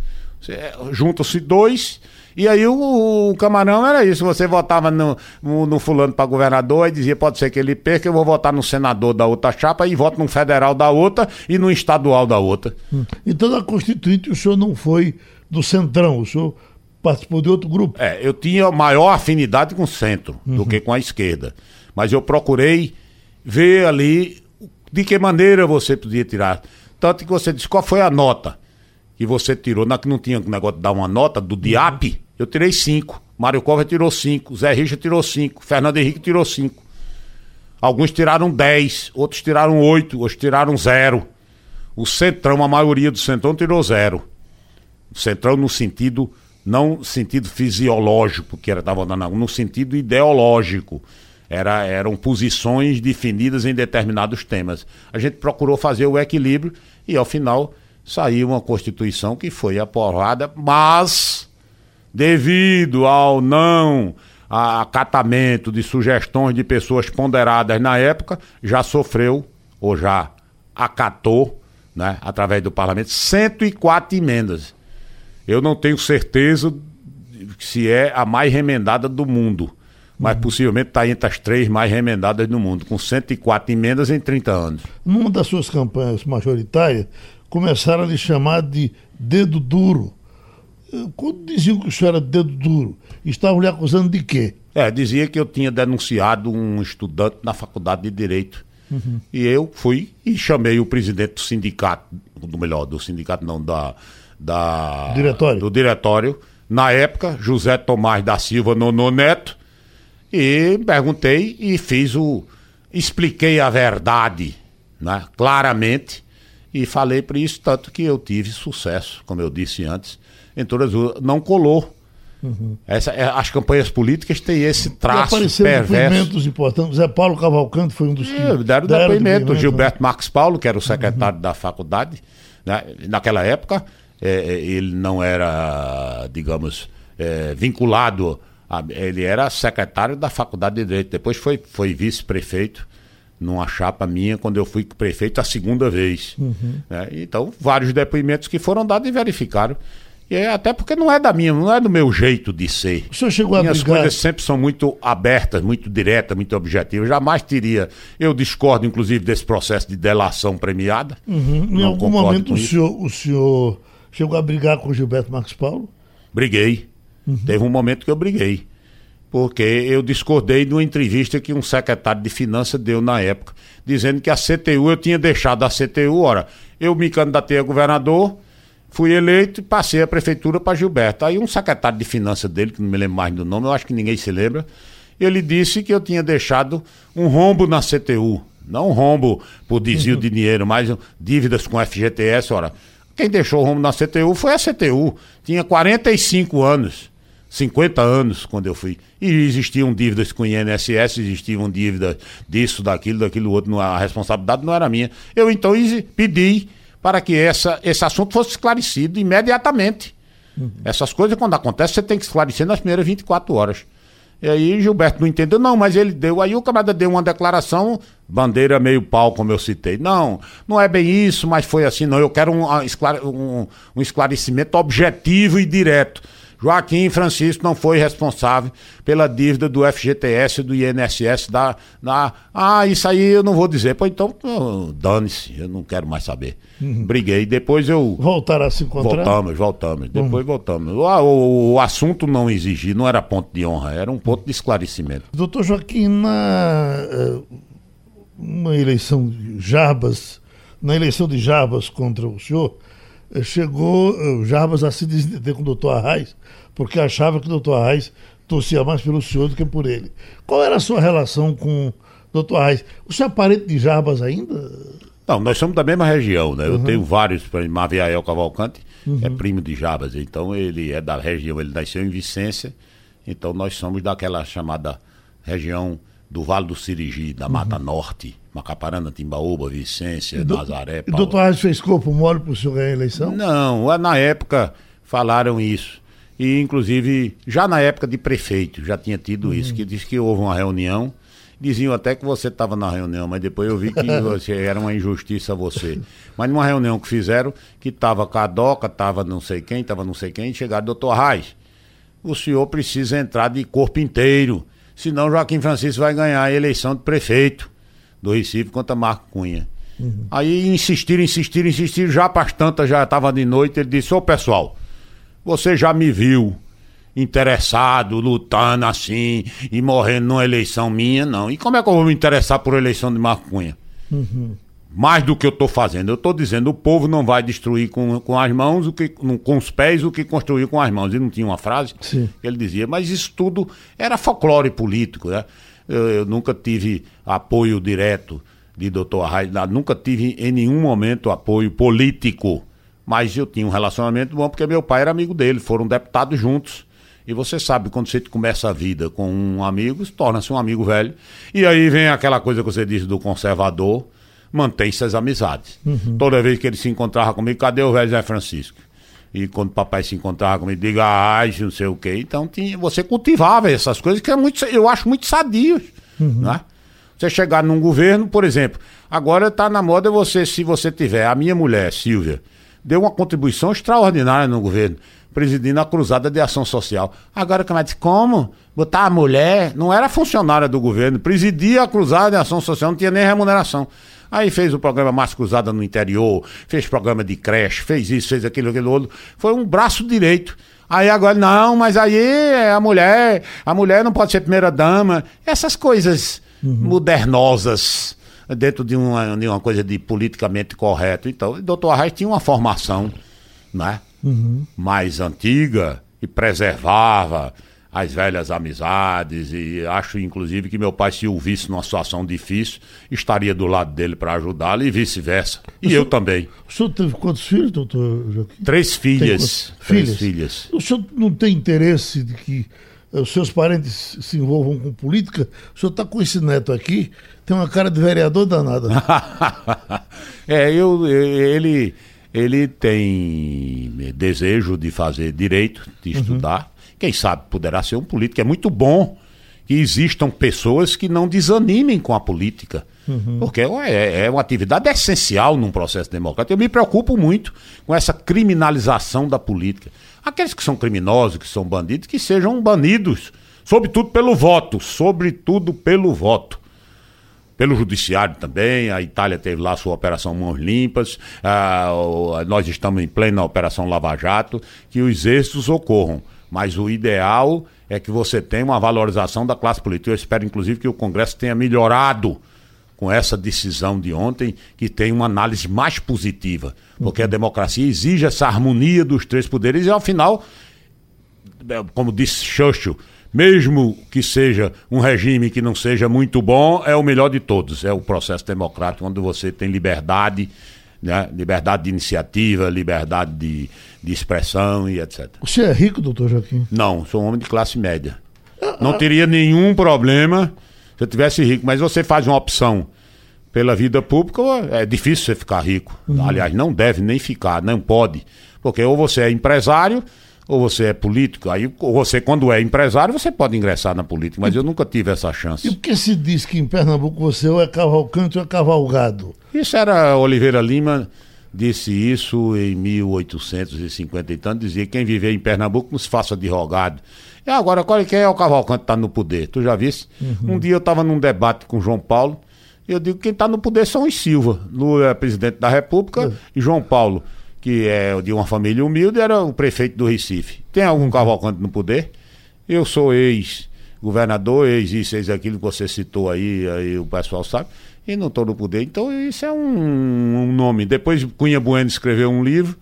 Juntam-se dois e aí o, o, camarão era isso. Você votava no, no, no fulano para governador e dizia, pode ser que ele perca, eu vou votar no senador da outra chapa e voto no federal da outra e no estadual da outra. Hum. Então na Constituinte o senhor não foi do Centrão, o senhor participou de outro grupo. É, eu tinha maior afinidade com o centro uhum. do que com a esquerda. Mas eu procurei ver ali de que maneira você podia tirar. Tanto que você disse, qual foi a nota? Que você tirou, na que não tinha negócio de dar uma nota do DIAP, eu tirei cinco. Mário Cova tirou cinco, Zé Richa tirou cinco, Fernando Henrique tirou cinco. Alguns tiraram dez, outros tiraram oito, outros tiraram zero. O Centrão, a maioria do Centrão tirou zero. O Centrão no sentido, não sentido fisiológico, que era estava dando, no sentido ideológico. Era, eram posições definidas em determinados temas. A gente procurou fazer o equilíbrio e, ao final, saiu uma Constituição que foi aprovada, mas devido ao não acatamento de sugestões de pessoas ponderadas na época, já sofreu ou já acatou, né, através do parlamento, 104 emendas. Eu não tenho certeza se é a mais remendada do mundo, mas uhum. possivelmente está entre as três mais remendadas do mundo, com 104 emendas em 30 anos. Numa das suas campanhas majoritárias, começaram a lhe chamar de dedo duro. Quando diziam que o senhor era dedo duro, estavam lhe acusando de quê? É, dizia que eu tinha denunciado um estudante na faculdade de Direito. Uhum. E eu fui e chamei o presidente do sindicato, do melhor, do sindicato não, da, da diretório. do diretório, na época, José Tomás da Silva Nono Neto, e perguntei e fiz o. expliquei a verdade, né, claramente e falei para isso, tanto que eu tive sucesso, como eu disse antes, em todas as. Não colou. Uhum. Essa, é, as campanhas políticas têm esse traço depoimentos importantes. Zé Paulo Cavalcante foi um dos que. É, deram, deram depoimento. depoimento. Gilberto né? Marques Paulo, que era o secretário uhum. da faculdade, né? naquela época, é, é, ele não era, digamos, é, vinculado. A, ele era secretário da faculdade de Direito. Depois foi, foi vice-prefeito numa chapa minha quando eu fui prefeito a segunda vez. Uhum. Né? Então, vários depoimentos que foram dados e verificaram. E é até porque não é da minha, não é do meu jeito de ser. O senhor chegou Minhas a brigar... coisas sempre são muito abertas, muito diretas, muito objetivas. Jamais teria. Eu discordo, inclusive, desse processo de delação premiada. Uhum. Em algum momento o senhor, o senhor chegou a brigar com o Gilberto Marcos Paulo? Briguei. Uhum. Teve um momento que eu briguei porque eu discordei de uma entrevista que um secretário de Finanças deu na época, dizendo que a CTU, eu tinha deixado a CTU, ora, eu me candidatei a governador, fui eleito e passei a prefeitura para Gilberto. Aí um secretário de Finanças dele, que não me lembro mais do nome, eu acho que ninguém se lembra, ele disse que eu tinha deixado um rombo na CTU. Não um rombo por desvio de dinheiro, mas dívidas com FGTS, ora. Quem deixou o rombo na CTU foi a CTU. Tinha 45 anos. 50 anos quando eu fui. E existiam dívidas com o INSS, existiam dívidas disso, daquilo, daquilo outro. A responsabilidade não era minha. Eu então pedi para que essa, esse assunto fosse esclarecido imediatamente. Uhum. Essas coisas, quando acontecem, você tem que esclarecer nas primeiras 24 horas. E aí Gilberto não entendeu, não, mas ele deu. Aí o camarada deu uma declaração, bandeira meio pau, como eu citei. Não, não é bem isso, mas foi assim, não. Eu quero um, um, um esclarecimento objetivo e direto. Joaquim Francisco não foi responsável pela dívida do FGTS e do INSS da, da. Ah, isso aí eu não vou dizer. Pois então, dane-se, eu não quero mais saber. Uhum. Briguei. Depois eu. Voltaram a se encontrar? Voltamos, voltamos. Uhum. Depois voltamos. O, o, o, assunto não exigia, não era ponto de honra, era um ponto de esclarecimento. Doutor Joaquim, na uh, uma eleição de Jarbas, na eleição de Jarbas contra o senhor eh, chegou eh, Jarbas a se desentender com o doutor Arraes, porque achava que o doutor Arraes torcia mais pelo senhor do que por ele. Qual era a sua relação com o doutor Arraes? O senhor é parente de Jarbas ainda? Não, nós somos da mesma região, né? Eu tenho vários, por exemplo, Maviael Cavalcante é primo de Jabas, então ele é da região, ele nasceu em Vicência, então nós somos daquela chamada região do Vale do Sirigi, da Mata Norte, Macaparana, Timbaúba, Vicência, Nazaré, E o Paulo. doutor Arraes fez corpo mole para o senhor ganhar a eleição? Não, na época falaram isso. E, inclusive, já na época de prefeito, já tinha tido isso, que disse que houve uma reunião. Diziam até que você estava na reunião, mas depois eu vi que você, era uma injustiça você. Mas numa reunião que fizeram, que estava Cadoca, estava não sei quem, estava não sei quem, chegaram, doutor Reis, o senhor precisa entrar de corpo inteiro, senão Joaquim Francisco vai ganhar a eleição de prefeito do Recife contra Marco Cunha. Aí insistiram, insistiram, insistiram, já para as tantas, já estava de noite, ele disse, ô pessoal, você já me viu interessado, lutando assim e morrendo numa eleição minha, não. E como é que eu vou me interessar por eleição de Marco Cunha? Mais do que eu estou fazendo. Eu estou dizendo, o povo não vai destruir com, com as mãos, o que, com os pés, o que construiu com as mãos. E não tinha uma frase Sim. que ele dizia, mas isso tudo era folclore político, né? Eu, eu nunca tive apoio direto de doutor Arraes, nunca tive em nenhum momento apoio político, mas eu tinha um relacionamento bom porque meu pai era amigo dele, foram deputados juntos. E você sabe, quando você começa a vida com um amigo, se torna-se um amigo velho. E aí vem aquela coisa que você disse do conservador, mantém-se as amizades. Toda vez que ele se encontrava comigo, cadê o velho Zé Francisco? E quando o papai se encontrava comigo, diga ai, não sei o quê. Então tinha, você cultivava essas coisas que é muito, eu acho muito sadios. Né? Você chegar num governo, por exemplo, agora está na moda você, se você tiver, a minha mulher, Silvia, deu uma contribuição extraordinária no governo, presidindo a Cruzada de Ação Social. Agora, como é que como? Botar a mulher, não era funcionária do governo, presidia a Cruzada de Ação Social, não tinha nem remuneração. Aí fez o programa Mais Cruzada no interior, fez programa de creche, fez isso, fez aquilo, aquilo outro. Foi um braço direito. Aí agora, não, mas aí é a mulher, a mulher não pode ser primeira dama. Essas coisas modernosas dentro de uma, de uma coisa de politicamente correto. Então, o doutor Arraes tinha uma formação né, mais antiga e preservava as velhas amizades. E acho inclusive que meu pai se o visse numa situação difícil estaria do lado dele para ajudá-lo e vice-versa. E eu também. O senhor teve quantos filhos, doutor Joaquim? três filhas. Três Filhas? filhas. O senhor não tem interesse de que os seus parentes se envolvam com política? O senhor está com esse neto aqui, tem uma cara de vereador danada. é, eu, ele, ele tem desejo de fazer direito, de estudar. Quem sabe poderá ser um político. É muito bom que existam pessoas que não desanimem com a política. Porque é, é uma atividade essencial num processo democrático. Eu me preocupo muito com essa criminalização da política. Aqueles que são criminosos, que são bandidos, que sejam banidos, sobretudo pelo voto, sobretudo pelo voto pelo judiciário também. A Itália teve lá sua operação Mãos Limpas. nós estamos em plena operação Lava Jato. Que os êxitos ocorram. Mas o ideal é que você tenha uma valorização da classe política. Eu espero, inclusive, que o Congresso tenha melhorado com essa decisão de ontem, que tem uma análise mais positiva. Porque a democracia exige essa harmonia dos três poderes e, ao final, é, como disse Churchill, mesmo que seja um regime que não seja muito bom, é o melhor de todos. É o processo democrático, onde você tem liberdade, né? liberdade de iniciativa, liberdade de, de expressão e etc. Senhor é rico, doutor Joaquim? Não, sou um homem de classe média. Não teria nenhum problema se eu tivesse rico, mas você faz uma opção pela vida pública, é difícil você ficar rico. Aliás, não deve nem ficar, não pode. Porque ou você é empresário ou você é político. Aí você, quando é empresário, você pode ingressar na política, mas eu nunca tive essa E chance. por que se diz que em Pernambuco você ou é cavalcante ou é cavalgado? Isso era Oliveira Lima disse isso em 1850 e tanto, dizia que quem viver em Pernambuco não se faça de rogado. E agora, qual é que é o Cavalcante que está no poder? Tu já viste? Um dia eu estava num debate com João Paulo, e eu digo que quem está no poder são os Silva. Lula é presidente da República e João Paulo, que é de uma família humilde, era o prefeito do Recife. Tem algum Cavalcante no poder? Eu sou ex-governador, ex isso, ex aquilo que você citou aí, aí o pessoal sabe, e não estou no poder. Então isso é um, um nome. Depois Cunha Bueno escreveu um livro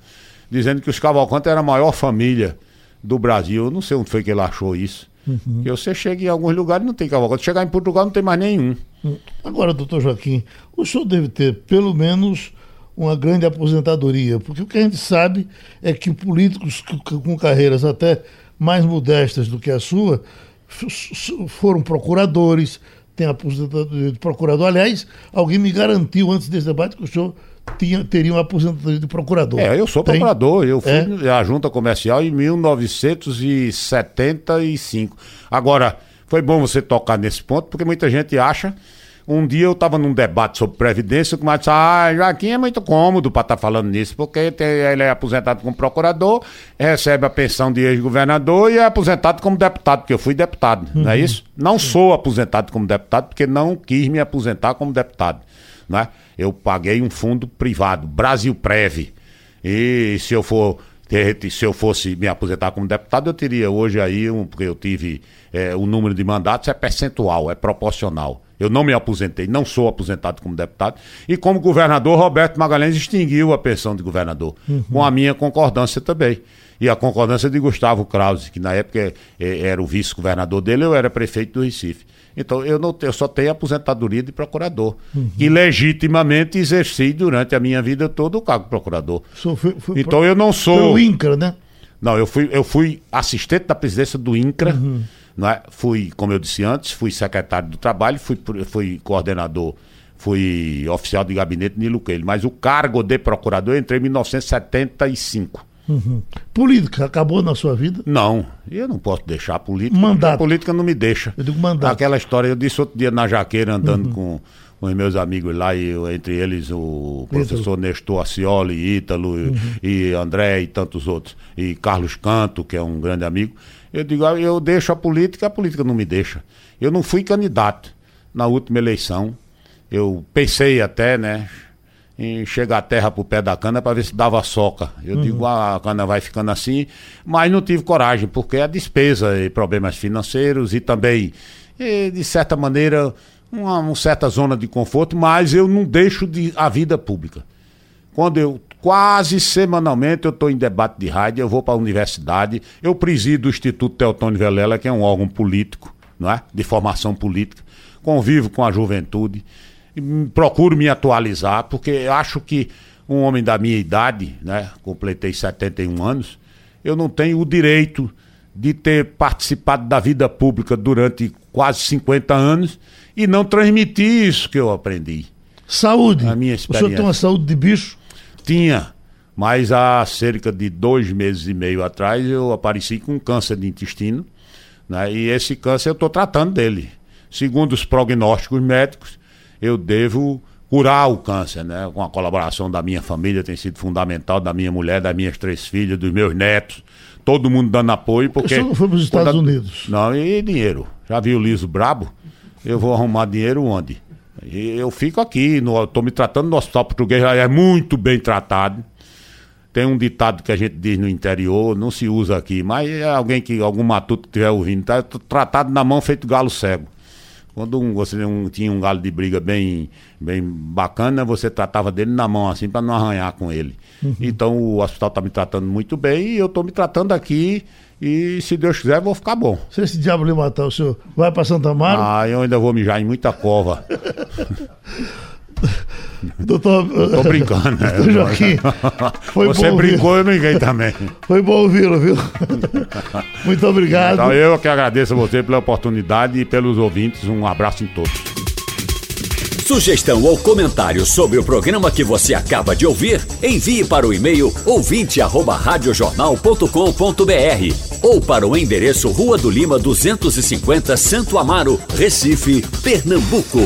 dizendo que os Cavalcantes era a maior família do Brasil. Eu não sei onde foi que ele achou isso. Uhum. Que você chega em alguns lugares e não tem Cavalcante. Chegar em Portugal não tem mais nenhum. Hum. Agora, doutor Joaquim, o senhor deve ter pelo menos uma grande aposentadoria, porque o que a gente sabe é que políticos com carreiras até mais modestas do que a sua foram procuradores, têm aposentadoria de procurador. Aliás, alguém me garantiu antes desse debate que o senhor tinha, teria uma aposentadoria de procurador. É, eu sou Tem? procurador, eu fui é? à junta comercial em 1975. Agora, foi bom você tocar nesse ponto, porque muita gente acha um dia eu estava num debate sobre Previdência, comadre disse, ah, Joaquim é muito cômodo para estar tá falando nisso, porque ele é aposentado como procurador, recebe a pensão de ex-governador e é aposentado como deputado, porque eu fui deputado, uhum. não é uhum. isso? Não sou aposentado como deputado, porque não quis me aposentar como deputado. Né? Eu paguei um fundo privado, Brasil Prev. E se eu for se eu fosse me aposentar como deputado, eu teria hoje aí, um, porque eu tive é, o número de mandatos, é percentual, é proporcional. Eu não me aposentei, não sou aposentado como deputado. E como governador, Roberto Magalhães extinguiu a pensão de governador, uhum. com a minha concordância também. E a concordância de Gustavo Krause, que na época é, era o vice-governador dele, eu era prefeito do Recife. Então eu, não, eu só tenho aposentadoria de procurador. Uhum. E legitimamente exerci durante a minha vida toda o cargo de procurador. Foi, foi, então eu não sou. Foi o INCRA, né? Não, eu fui, eu fui assistente da presidência do INCRA. Uhum. É? Fui, como eu disse antes, fui secretário do trabalho, fui, fui coordenador, fui oficial de gabinete Nilo Coelho. Mas o cargo de procurador eu entrei em 1975. Uhum. Política acabou na sua vida? Não, eu não posso deixar a política. Mandato. A política não me deixa. Eu digo mandato. Aquela história, eu disse outro dia na jaqueira andando uhum. com, com os meus amigos lá, e eu, entre eles o professor Ítalo. Nestor Acioli, Ítalo uhum. e, e André e tantos outros, e Carlos Canto, que é um grande amigo. Eu digo, ah, eu deixo a política, a política não me deixa. Eu não fui candidato na última eleição. Eu pensei até, né, em chegar a terra pro pé da cana para ver se dava soca. Eu uhum. digo, ah, a cana vai ficando assim, mas não tive coragem, porque a despesa e problemas financeiros e também, e, de certa maneira, uma, uma, certa zona de conforto, mas eu não deixo de, a vida pública. Quando eu Quase semanalmente eu estou em debate de rádio, eu vou para a universidade, eu presido o Instituto Teotônio Velela, que é um órgão político, não é? de formação política, convivo com a juventude, procuro me atualizar, porque acho que um homem da minha idade, né? completei 71 anos, eu não tenho o direito de ter participado da vida pública durante quase 50 anos e não transmitir isso que eu aprendi. Saúde. A minha experiência. O senhor tem uma saúde de bicho? Tinha, mas há cerca de dois meses e meio atrás eu apareci com câncer de intestino, né? E esse câncer eu estou tratando dele. Segundo os prognósticos médicos, eu devo curar o câncer, né? Com a colaboração da minha família, tem sido fundamental, da minha mulher, das minhas três filhas, dos meus netos, todo mundo dando apoio, porque... Você não foi para os Estados quando... Unidos? Não, e dinheiro. Já viu o Liso Brabo? Eu vou arrumar dinheiro onde? Eu fico aqui, estou me tratando no hospital português, é muito bem tratado. Tem um ditado que a gente diz no interior, não se usa aqui, mas é alguém que, algum matuto que estiver ouvindo, está tratado na mão feito galo cego. Quando um, você um, tinha um galo de briga bem, bem bacana, você tratava dele na mão, assim, para não arranhar com ele. Uhum. Então o hospital está me tratando muito bem e eu estou me tratando aqui e se Deus quiser, vou ficar bom. Se esse diabo lhe matar, o senhor vai para Santa Amaro? Ah, eu ainda vou mijar em muita cova. Doutor. Tô brincando, né? Doutor Joaquim. Foi Você bom brincou, eu brinquei também. Foi bom ouvi-lo, viu? Muito obrigado. Então, eu que agradeço a você pela oportunidade e pelos ouvintes. Um abraço em todos. Sugestão ou comentário sobre o programa que você acaba de ouvir, envie para o e-mail ouvinte@radiojornal.com.br ou para o endereço Rua do Lima 250, Santo Amaro, Recife, Pernambuco.